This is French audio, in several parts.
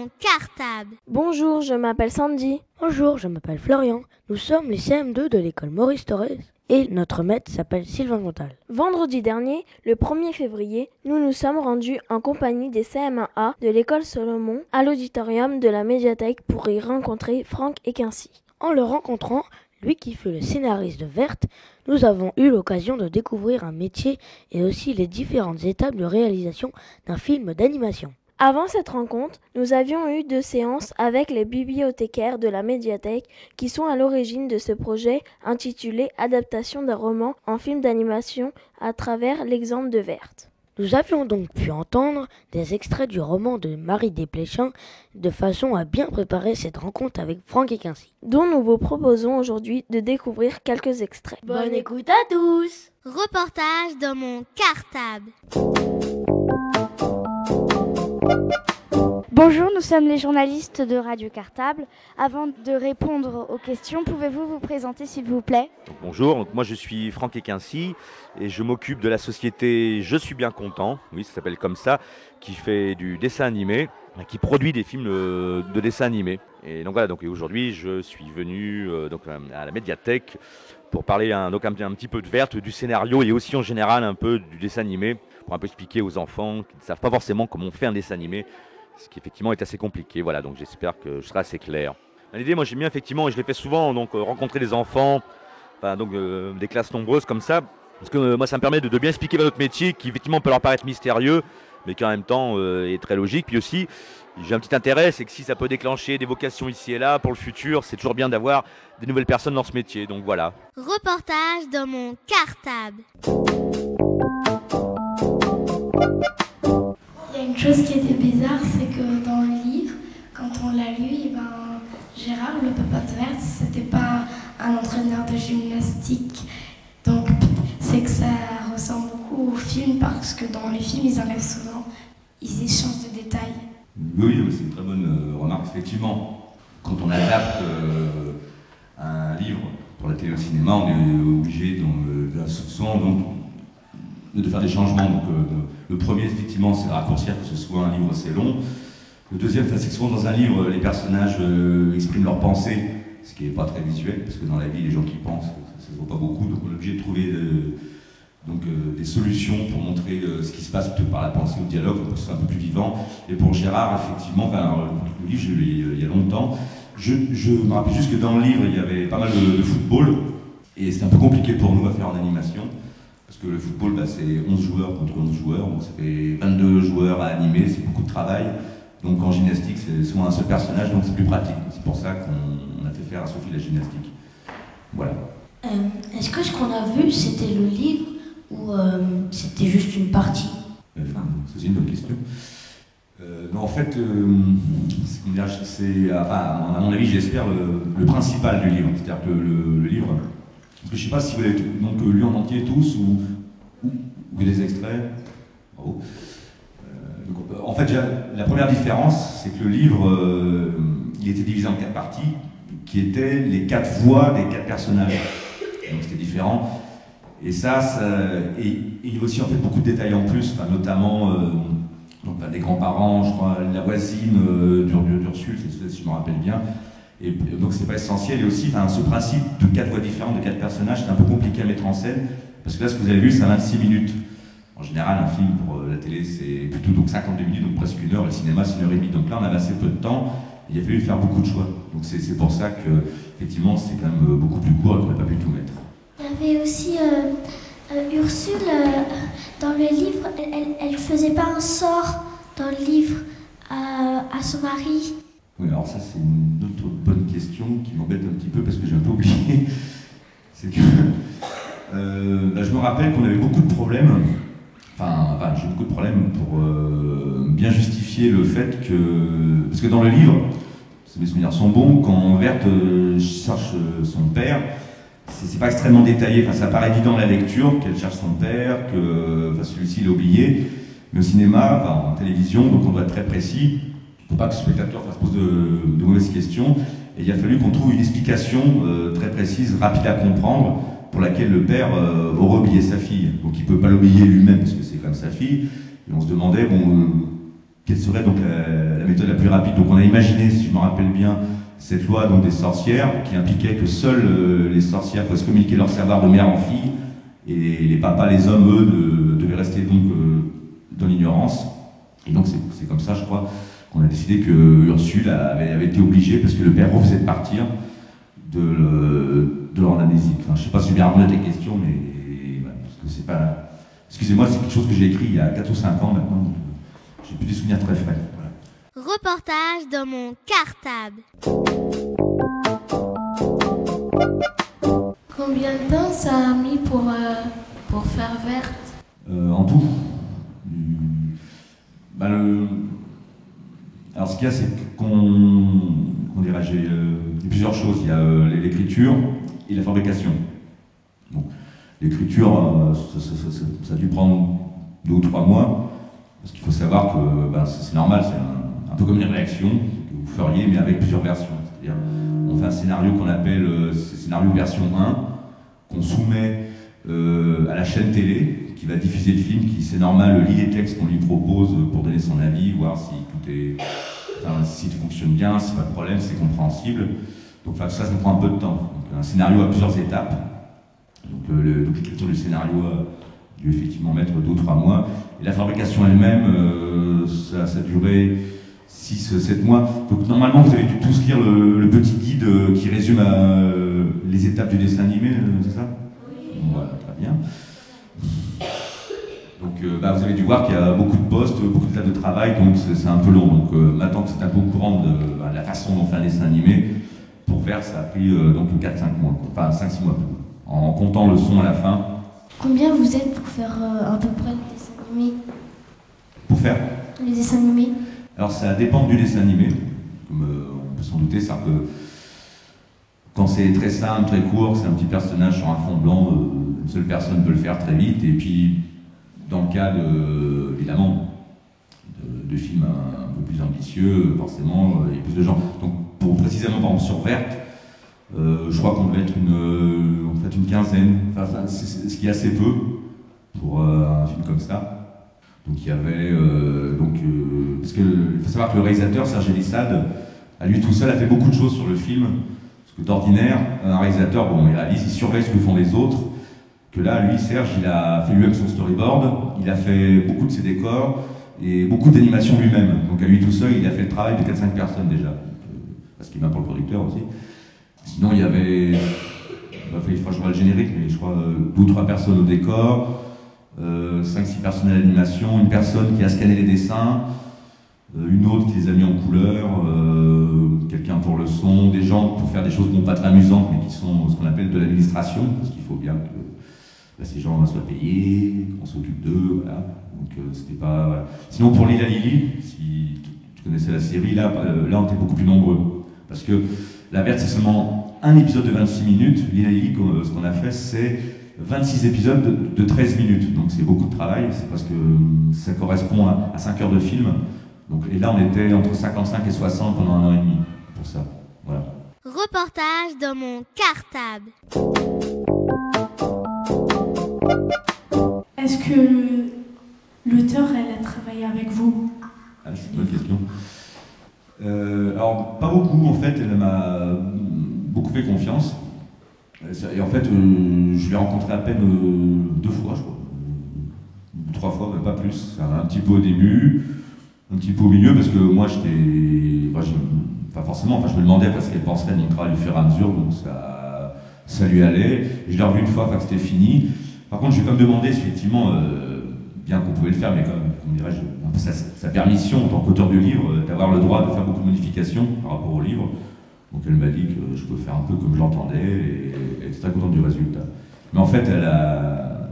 Mon cartable. Bonjour, je m'appelle Sandy. Bonjour, je m'appelle Florian. Nous sommes les CM2 de l'école Maurice Torres et notre maître s'appelle Sylvain Montal. Vendredi dernier, le 1er février, nous nous sommes rendus en compagnie des CM1A de l'école Solomon à l'auditorium de la médiathèque pour y rencontrer Franck et Quincy. En le rencontrant, lui qui fut le scénariste de Verte, nous avons eu l'occasion de découvrir un métier et aussi les différentes étapes de réalisation d'un film d'animation. Avant cette rencontre, nous avions eu deux séances avec les bibliothécaires de la médiathèque qui sont à l'origine de ce projet intitulé Adaptation d'un roman en film d'animation à travers l'exemple de Verte. Nous avions donc pu entendre des extraits du roman de Marie Desplechin de façon à bien préparer cette rencontre avec Franck et Quincy. dont nous vous proposons aujourd'hui de découvrir quelques extraits. Bonne écoute à tous Reportage dans mon cartable. Bonjour, nous sommes les journalistes de Radio Cartable. Avant de répondre aux questions, pouvez-vous vous présenter s'il vous plaît? Bonjour, moi je suis Franck Equincy et je m'occupe de la société Je suis bien content, oui ça s'appelle comme ça, qui fait du dessin animé, qui produit des films euh, de dessin animé. Et donc voilà, aujourd'hui je suis venu euh, euh, à la médiathèque pour parler donc, un petit peu de verte, du scénario et aussi en général un peu du dessin animé, pour un peu expliquer aux enfants qui ne savent pas forcément comment on fait un dessin animé, ce qui effectivement est assez compliqué. Voilà, donc j'espère que je serai assez clair. L'idée, moi j'aime bien effectivement, et je l'ai fait souvent, donc euh, rencontrer des enfants, enfin, donc euh, des classes nombreuses comme ça, parce que euh, moi ça me permet de, de bien expliquer notre métier, qui effectivement peut leur paraître mystérieux, mais qui en même temps euh, est très logique. Puis aussi, j'ai un petit intérêt, c'est que si ça peut déclencher des vocations ici et là pour le futur, c'est toujours bien d'avoir des nouvelles personnes dans ce métier. Donc voilà. Reportage dans mon cartable. Il y a une chose qui était bizarre, c'est dans le livre, quand on l'a lu, eh ben, Gérard, le papa de Verte, c'était pas un entraîneur de gymnastique. Donc c'est que ça ressemble beaucoup au film parce que dans les films, ils enlèvent souvent, ils échangent de détails. Oui, c'est une très bonne euh, remarque. Effectivement, quand on adapte euh, un livre pour la télé au cinéma, on est obligé dans souvent donc, de faire des changements. Donc, euh, le premier, effectivement, c'est raccourcir que ce soit un livre assez long. Le deuxième, c'est que souvent dans un livre, les personnages euh, expriment leurs pensées, ce qui n'est pas très visuel, parce que dans la vie, les gens qui pensent, ça ne se voit pas beaucoup. Donc, on est obligé de trouver euh, donc, euh, des solutions pour montrer ce qui se passe par la pensée le dialogue, pour que ce soit un peu plus vivant. Et pour Gérard, effectivement, alors, le livre, je l'ai il y a longtemps. Je, me rappelle juste que dans le livre, il y avait pas mal de, football, et c'était un peu compliqué pour nous à faire en animation. Parce que le football, bah, c'est 11 joueurs contre 11 joueurs, donc ça fait 22 joueurs à animer, c'est beaucoup de travail. Donc en gymnastique, c'est souvent un seul personnage, donc c'est plus pratique. C'est pour ça qu'on a fait faire à Sophie la gymnastique. Voilà. Euh, Est-ce que ce qu'on a vu, c'était le livre ou euh, c'était juste une partie? Euh, ça, c'est une bonne question. Euh, non, en fait, c'est- enfin, à mon avis, j'espère, le, le principal du livre. C'est-à-dire que le, le livre, parce que je ne sais pas si vous l'avez donc, lu en entier tous ou, ou, ou des extraits. Bravo. En fait, la première différence, c'est que le livre, euh, il était divisé en quatre parties, qui étaient les quatre voix des quatre personnages. Donc c'était différent. Et ça, il y a aussi en fait beaucoup de détails en plus, notamment euh, bah, des grands-parents, je crois, la voisine euh, d'Ur- d'Ur- d'Ursule, si je me rappelle bien. Et donc c'est pas essentiel. Et aussi, enfin, ce principe de quatre voix différentes, de quatre personnages, c'est un peu compliqué à mettre en scène, parce que là, ce que vous avez vu, c'est 26 minutes. En général, un film pour euh, la télé, c'est plutôt donc 52 minutes, donc presque une heure. Le cinéma, c'est une heure et demie. Donc là, on avait assez peu de temps. Et il a fallu faire beaucoup de choix. Donc c'est pour ça que, effectivement, c'est quand même euh, beaucoup plus court et qu'on n'a pas pu tout mettre. Il y avait aussi euh, euh, Ursule, euh, dans le livre, elle, elle faisait pas un sort dans le livre à, son mari. Oui, alors ça, c'est une autre bonne question qui m'embête un petit peu parce que j'ai un peu oublié. C'est que bah, je me rappelle qu'on avait beaucoup de problèmes. J'ai beaucoup de problèmes pour euh, bien justifier le fait que. Parce que dans le livre, mes souvenirs sont bons, quand Verte euh, cherche euh, son père, c'est pas extrêmement détaillé. Enfin, ça paraît évident à la lecture qu'elle cherche son père, que celui-ci l'a oublié. Mais au cinéma, en télévision, donc on doit être très précis pour pas que le spectateur fasse pose de, mauvaises questions. Et il a fallu qu'on trouve une explication très précise, rapide à comprendre, pour laquelle le père euh, aurait oublié sa fille. Donc il peut pas l'oublier lui-même parce que c'est comme sa fille. Et on se demandait, bon, euh, quelle serait donc la, méthode la plus rapide? Donc on a imaginé, si je me rappelle bien, cette loi donc des sorcières qui impliquait que seules euh, les sorcières pouvaient se communiquer leur savoir de mère en fille et les papas, les hommes, eux, de, devaient rester donc dans l'ignorance. Et donc c'est comme ça, je crois, qu'on a décidé que Ursule avait, été obligée, parce que le père refaisait de partir, de, le, de leur amnésie. Enfin, je sais pas si j'ai bien répondu à tes questions, mais parce que c'est pas. Excusez-moi, c'est quelque chose que j'ai écrit il y a 4 ou 5 ans maintenant. J'ai plus des souvenirs très frais. Voilà. Reportage dans mon cartable. Combien de temps ça a mis pour, euh, pour faire verte? Euh, En tout bah, le... Alors ce qu'il y a, c'est qu'on dirait, j'ai euh, plusieurs choses. Il y a euh, l'écriture et la fabrication. L'écriture, euh, ça, a dû prendre deux ou trois mois, parce qu'il faut savoir que bah, c'est normal, c'est un, peu comme une réaction que vous feriez, mais avec plusieurs versions. C'est-à-dire, on fait un scénario qu'on appelle euh, scénario version 1, qu'on soumet euh, à la chaîne télé, qui va diffuser le film, qui c'est normal, lit les textes qu'on lui propose pour donner son avis, voir si tout est, si tout fonctionne bien, si pas de problème, c'est compréhensible. Donc enfin, ça, ça prend un peu de temps. Donc, un scénario à plusieurs étapes. Donc euh, l'écriture du scénario a dû effectivement mettre deux ou trois mois. Et la fabrication elle-même, euh, ça, ça a duré 6-7 mois. Donc normalement, vous avez dû tous lire le, le petit guide euh, qui résume euh, les étapes du dessin animé, c'est ça? Oui. Voilà, très bien. Donc euh, bah, vous avez dû voir qu'il y a beaucoup de postes, beaucoup de tas de travail, donc c'est un peu long. Donc euh, maintenant que c'est un peu au courant de, bah, la façon dont faire un dessin animé, pour faire ça a pris euh, donc 4-5 mois, enfin 5-6 mois, en comptant le son à la fin. Combien vous êtes pour faire à peu près le dessin animé Pour faire? Les dessins animés. Alors ça dépend du dessin animé, comme on peut s'en douter, ça peut... Quand c'est très simple, très court, c'est un petit personnage sur un fond blanc, une seule personne peut le faire très vite, et puis dans le cas, de, évidemment, de, de films un, un, peu plus ambitieux, forcément, il y a plus de gens. Donc, pour précisément, par exemple, sur Verte, euh, je crois qu'on devait être une, fait, une quinzaine, enfin, ce qui est assez peu pour euh, un film comme ça. Donc, il y avait. Euh, donc, parce que, il faut savoir que le réalisateur, Serge Elissade, à lui tout seul, a fait beaucoup de choses sur le film. Parce que d'ordinaire, un réalisateur, bon, il réalise, il surveille ce que font les autres que là, lui, Serge, il a fait lui-même son storyboard, il a fait beaucoup de ses décors et beaucoup d'animations lui-même. Donc à lui tout seul, il a fait le travail de 4-5 personnes déjà, parce qu'il m'a pour le producteur aussi. Sinon, il y avait, il faut je le générique, mais je crois deux ou trois personnes au décor, euh, 5-6 personnes à l'animation, une personne qui a scanné les dessins, euh, une autre qui les a mis en couleur, euh, quelqu'un pour le son, des gens pour faire des choses non pas très amusantes, mais qui sont ce qu'on appelle de l'administration, parce qu'il faut bien que bah, ces gens soient payés, qu'on s'occupe d'eux, voilà. Donc euh, c'était pas. Sinon pour Lila Lily, si tu connaissais la série, euh, là on était beaucoup plus nombreux. Parce que La Verte, c'est seulement un épisode de 26 minutes. Lila Lily, euh, ce qu'on a fait, c'est 26 épisodes de, de 13 minutes. Donc c'est beaucoup de travail, c'est parce que ça correspond à, à 5 heures de film. Donc, et là, on était entre 55 et 60 pendant un an et demi pour ça. Voilà. Reportage dans mon cartable. Est-ce que l'auteur, elle a travaillé avec vous? Ah, C'est une bonne question. Euh, alors, pas beaucoup, en fait, elle m'a beaucoup fait confiance. Et en fait, euh, je l'ai rencontré à peine euh, deux fois, je crois. Trois fois, mais pas plus. Un petit peu au début, un petit peu au milieu, parce que moi, j'étais. Enfin, pas forcément, enfin, je me demandais parce qu'elle penserait à travail au fur et à mesure, donc ça, ça lui allait. Je l'ai revu une fois, que c'était fini. Par contre, je lui ai comme demandé, effectivement, bien qu'on pouvait le faire, mais comme dirais-je, sa, sa, permission en tant qu'auteur du livre, euh, d'avoir le droit de faire beaucoup de modifications par rapport au livre. Donc elle m'a dit que je pouvais faire un peu comme je l'entendais, et elle était très contente du résultat. Mais en fait, elle a,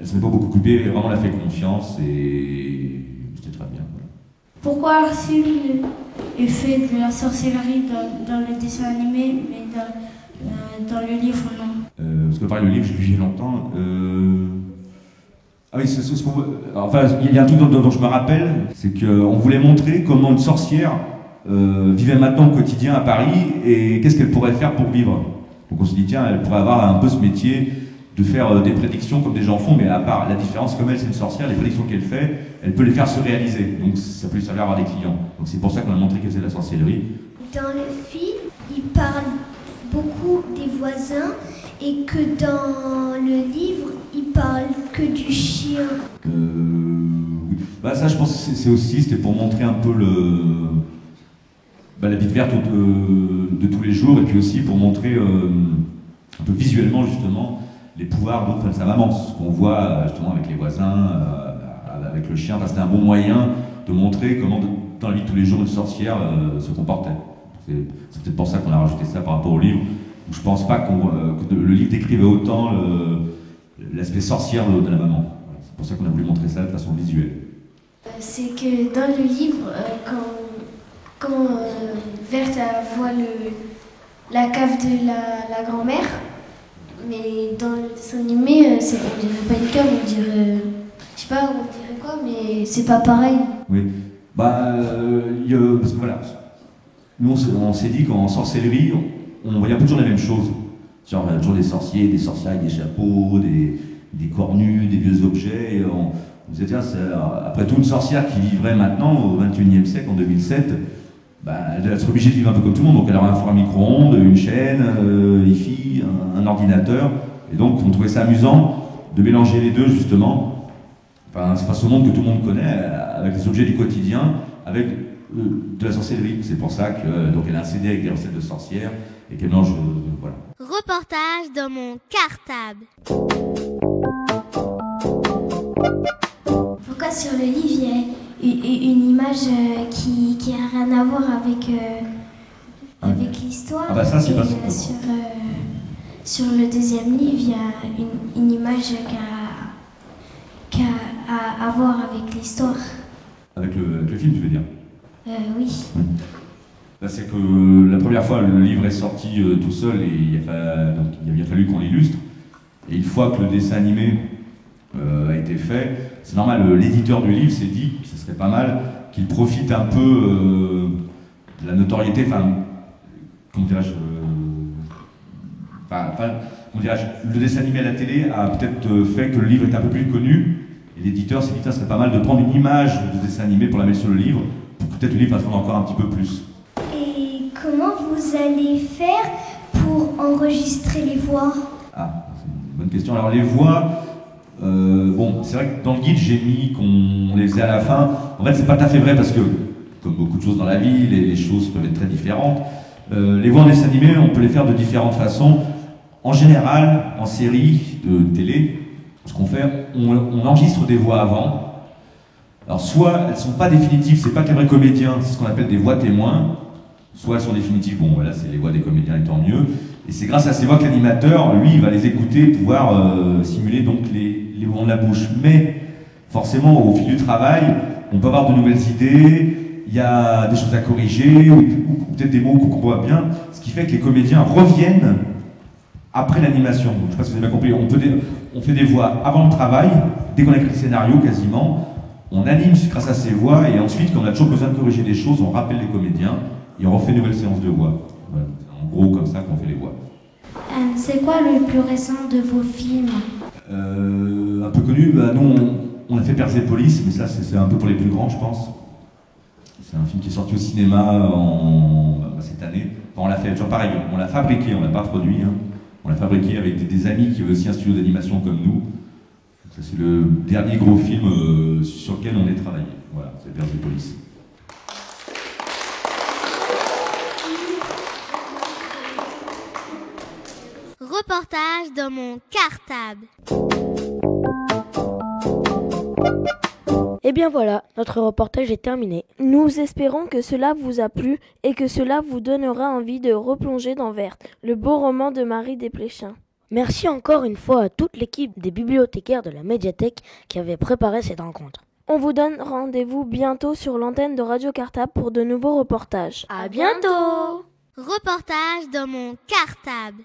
elle s'en est pas beaucoup occupée, elle vraiment elle a fait confiance, et c'était très bien. Voilà. Pourquoi Ursule est fait de la sorcellerie dans, dans le dessin animé, mais dans, euh, dans le livre, non? Euh, Parce que pareil, le livre, j'ai lu longtemps. Euh, Ah oui, Enfin, il y a un truc dont, dont je me rappelle, c'est qu'on voulait montrer comment une sorcière euh, vivait maintenant au quotidien à Paris et qu'est-ce qu'elle pourrait faire pour vivre. Donc on se dit, tiens, elle pourrait avoir un peu ce métier de faire euh, des prédictions comme des gens font, mais à part la différence, comme elle, c'est une sorcière, les prédictions qu'elle fait, elle peut les faire se réaliser. Donc ça peut lui servir à avoir des clients. Donc c'est pour ça qu'on a montré qu'elle faisait de la sorcellerie. Dans le film, il parle beaucoup des voisins et que dans le livre, Euh. Bah ça, je pense que c'est- aussi, c'était pour montrer un peu le, bah, la vie verte de, de tous les jours, et puis aussi pour montrer euh, un peu visuellement justement les pouvoirs de sa maman, ce qu'on voit euh, justement avec les voisins, euh, avec le chien. C'était un bon moyen de montrer comment dans la vie de tous les jours une sorcière euh, se comportait. C'est peut-être pour ça qu'on a rajouté ça par rapport au livre. Je pense pas euh, que le livre décrivait autant l'aspect sorcière de la maman. Pour ça qu'on a voulu montrer ça de façon visuelle. Euh, C'est que dans le livre, euh, quand, quand euh, Verte elle voit le, la cave de la, la grand-mère, mais dans le dessin animé, euh, c'est, on dirait pas une cave, on dirait. Je sais pas, on dirait quoi, mais c'est pas pareil. Oui. Bah, euh, parce que voilà. Nous, on s'est- on dit qu'en sorcellerie, on, on voyait un peu toujours la même chose. Genre, y a toujours des sorciers, des sorcières avec des chapeaux, des, des cornus, des vieux objets. Et on, on après tout, une sorcière qui vivrait maintenant, au 21e siècle, en 2007, bah, elle doit être obligée de vivre un peu comme tout le monde. Donc, elle aurait un four à micro-ondes, une chaîne, euh, hi-fi, un, ordinateur. Et donc, on trouvait ça amusant de mélanger les deux, justement. Enfin, c'est pas ce monde que tout le monde connaît, avec des objets du quotidien, avec euh, de la sorcellerie. C'est pour ça que elle a un CD avec des recettes de sorcières et qu'elle mange, euh, voilà. Reportage dans mon cartable. Sur le livre, il y a une image euh, qui, qui a rien à voir avec, euh, avec l'histoire Ah bah ça, c'est pas- euh, sur, euh, sur le deuxième livre, il y a une, une image qui a, qui a à, voir avec l'histoire. Avec le, avec le film, tu veux dire? Euh, oui. Là, c'est que la première fois, le livre est sorti tout seul et il a, donc, il a bien fallu qu'on l'illustre. Et une fois que le dessin animé a été fait, c'est normal, l'éditeur du livre s'est dit que ce serait pas mal qu'il profite un peu euh, de la notoriété, enfin, comment dirais-je, euh, enfin, dirais-je, le dessin animé à la télé a peut-être euh, fait que le livre est un peu plus connu. Et l'éditeur s'est dit, Tiens, ce serait pas mal de prendre une image de dessin animé pour la mettre sur le livre, pour que peut-être le livre fasse vendre encore un petit peu plus. Et comment vous allez faire pour enregistrer les voix? Ah, c'est une bonne question. Alors les voix, euh, bon, c'est vrai que dans le guide j'ai mis qu'on les faisait à la fin. En fait, c'est pas tout à fait vrai parce que, comme beaucoup de choses dans la vie, les, choses peuvent être très différentes. Euh, les voix en dessin animé, on peut les faire de différentes façons. En général, en série de télé, ce qu'on fait, on, enregistre des voix avant. Alors soit elles sont pas définitives, c'est pas que les vrais comédiens, c'est ce qu'on appelle des voix témoins. Soit elles sont définitives, bon voilà, c'est les voix des comédiens et tant mieux. Et c'est grâce à ces voix que l'animateur, lui, va les écouter, pouvoir euh, simuler donc les, de la bouche. Mais forcément, au fil du travail, on peut avoir de nouvelles idées, il y a des choses à corriger, ou, peut-être des mots qu'on voit bien, ce qui fait que les comédiens reviennent après l'animation. Je ne sais pas si vous avez bien compris, on, fait des voix avant le travail, dès qu'on a écrit le scénario quasiment, on anime grâce à ces voix, et ensuite, quand on a toujours besoin de corriger des choses, on rappelle les comédiens, et on refait une nouvelle séance de voix. En gros, comme ça qu'on fait les voix. Euh, C'est quoi le plus récent de vos films? Un peu connu, bah, on, a fait Persepolis, mais ça c'est un peu pour les plus grands je pense. C'est un film qui est sorti au cinéma en, bah, cette année. On l'a fait, toujours pareil, on l'a fabriqué, on l'a pas produit. hein. On l'a fabriqué avec des, amis qui avaient aussi un studio d'animation comme nous. C'est le dernier gros film euh, sur lequel on est travaillé. Voilà, c'est Persepolis. Reportage dans mon cartable. Et bien voilà, notre reportage est terminé. Nous espérons que cela vous a plu et que cela vous donnera envie de replonger dans Verte, le beau roman de Marie Desplechin. Merci encore une fois à toute l'équipe des bibliothécaires de la médiathèque qui avait préparé cette rencontre. On vous donne rendez-vous bientôt sur l'antenne de Radio Cartable pour de nouveaux reportages. À bientôt Reportage dans mon cartable.